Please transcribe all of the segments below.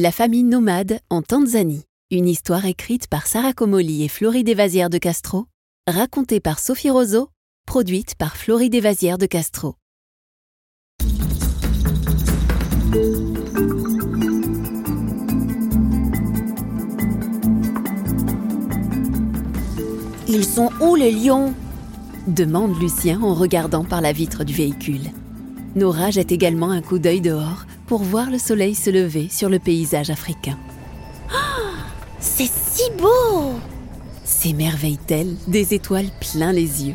La famille nomade en Tanzanie. Une histoire écrite par Sarah Comoli et Florie Desvasières de Castro, racontée par Sophie Roseau, produite par Florie Desvasières de Castro. Ils sont où les lions? demande Lucien en regardant par la vitre du véhicule. Nora jette également un coup d'œil dehors pour voir le soleil se lever sur le paysage africain. C'est si beau S'émerveille-t-elle des étoiles plein les yeux?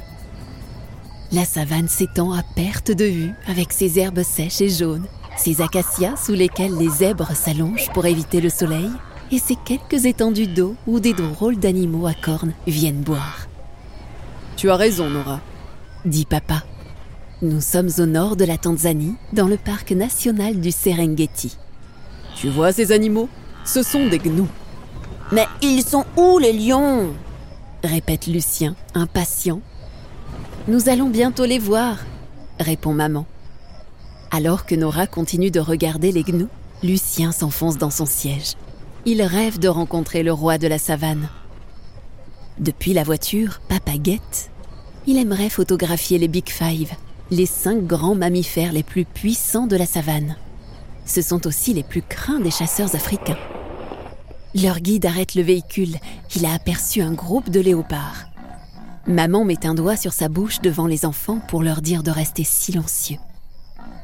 La savane s'étend à perte de vue avec ses herbes sèches et jaunes, ses acacias sous lesquels les zèbres s'allongent pour éviter le soleil, et ces quelques étendues d'eau où des drôles d'animaux à cornes viennent boire. Tu as raison, Nora, dit papa. Nous sommes au nord de la Tanzanie, dans le parc national du Serengeti. Tu vois ces animaux? Ce sont des gnous. Mais ils sont où les lions? Répète Lucien, impatient. Nous allons bientôt les voir, répond maman. Alors que Nora continue de regarder les gnous, Lucien s'enfonce dans son siège. Il rêve de rencontrer le roi de la savane. Depuis la voiture, Papa guette. Il aimerait photographier les Big Five, les cinq grands mammifères les plus puissants de la savane. Ce sont aussi les plus craints des chasseurs africains. Leur guide arrête le véhicule. Il a aperçu un groupe de léopards. Maman met un doigt sur sa bouche devant les enfants pour leur dire de rester silencieux.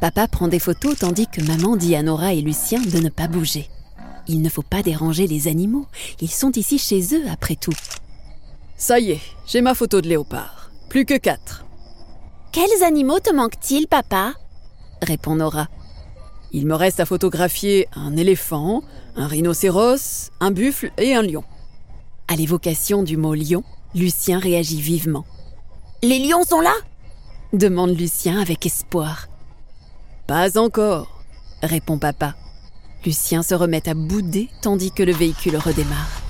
Papa prend des photos tandis que maman dit à Nora et Lucien de ne pas bouger. Il ne faut pas déranger les animaux. Ils sont ici chez eux après tout. Ça y est, j'ai ma photo de léopard. Plus que quatre. Quels animaux te manquent-ils, papa répond Nora. Il me reste à photographier un éléphant, un rhinocéros, un buffle et un lion. À l'évocation du mot lion, Lucien réagit vivement. Les lions sont là demande Lucien avec espoir. Pas encore, répond papa. Lucien se remet à bouder tandis que le véhicule redémarre.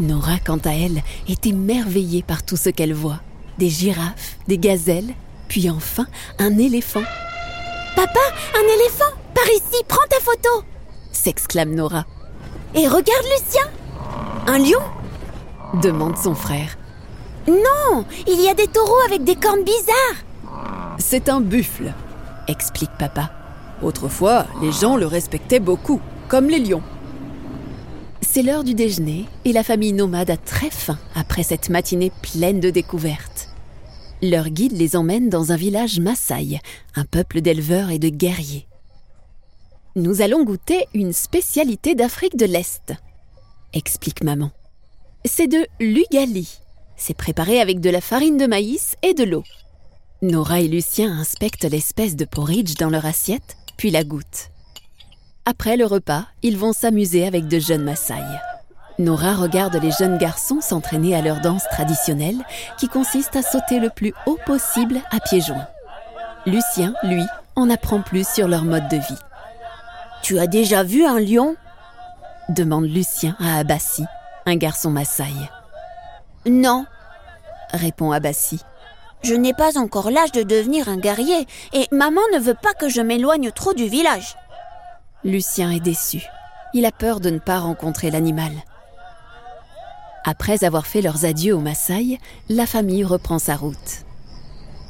Nora, quant à elle, est émerveillée par tout ce qu'elle voit. Des girafes, des gazelles, puis enfin un éléphant. Papa, un éléphant Par ici, prends ta photo s'exclame Nora. Et regarde Lucien Un lion demande son frère. Non Il y a des taureaux avec des cornes bizarres C'est un buffle, explique papa. Autrefois, les gens le respectaient beaucoup, comme les lions. C'est l'heure du déjeuner et la famille nomade a très faim après cette matinée pleine de découvertes. Leur guide les emmène dans un village Maasai, un peuple d'éleveurs et de guerriers. Nous allons goûter une spécialité d'Afrique de l'Est, explique maman. C'est de l'ugali. C'est préparé avec de la farine de maïs et de l'eau. Nora et Lucien inspectent l'espèce de porridge dans leur assiette, puis la goûtent. Après le repas, ils vont s'amuser avec de jeunes Maasai. Nora regarde les jeunes garçons s'entraîner à leur danse traditionnelle qui consiste à sauter le plus haut possible à pieds joints. Lucien, lui, en apprend plus sur leur mode de vie. Tu as déjà vu un lion? Demande Lucien à Abassi, un garçon Maasai. Non, répond Abassi. Je n'ai pas encore l'âge de devenir un guerrier et maman ne veut pas que je m'éloigne trop du village. Lucien est déçu. Il a peur de ne pas rencontrer l'animal. Après avoir fait leurs adieux aux Maasai, la famille reprend sa route.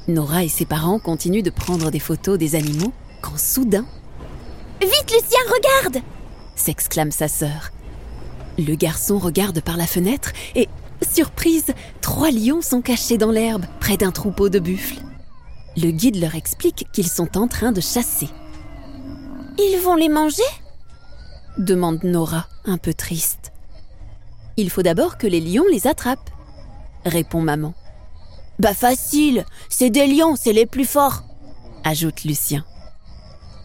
Nora et ses parents continuent de prendre des photos des animaux quand soudain Vite, Lucien, regarde s'exclame sa sœur. Le garçon regarde par la fenêtre et, surprise, trois lions sont cachés dans l'herbe, près d'un troupeau de buffles. Le guide leur explique qu'ils sont en train de chasser. Ils vont les manger? demande Nora, un peu triste. Il faut d'abord que les lions les attrapent, répond maman. Bah facile, c'est des lions, c'est les plus forts, ajoute Lucien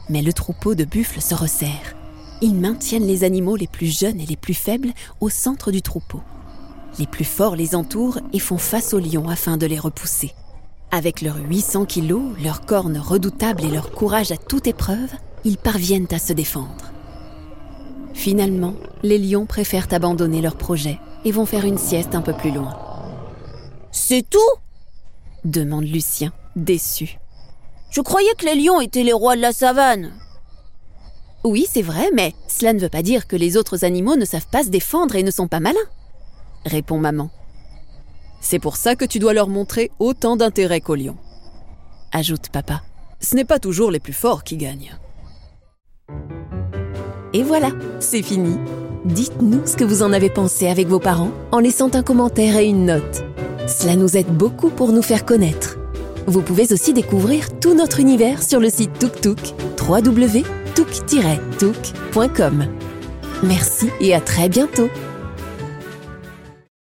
mais le troupeau de buffles se resserre. Ils maintiennent les animaux les plus jeunes et les plus faibles au centre du troupeau. Les plus forts les entourent et font face aux lions afin de les repousser. Avec leurs 800 kilos, leurs cornes redoutables et leur courage à toute épreuve, ils parviennent à se défendre. Finalement, les lions préfèrent abandonner leur projet et vont faire une sieste un peu plus loin. C'est tout? Demande Lucien, déçu. Je croyais que les lions étaient les rois de la savane. Oui, c'est vrai, mais cela ne veut pas dire que les autres animaux ne savent pas se défendre et ne sont pas malins, répond maman. C'est pour ça que tu dois leur montrer autant d'intérêt qu'au lion, ajoute papa. Ce n'est pas toujours les plus forts qui gagnent. Et voilà, c'est fini. Dites-nous ce que vous en avez pensé avec vos parents en laissant un commentaire et une note. Cela nous aide beaucoup pour nous faire connaître. Vous pouvez aussi découvrir tout notre univers sur le site TukTuk, www.tuk-tuk.com. Merci et à très bientôt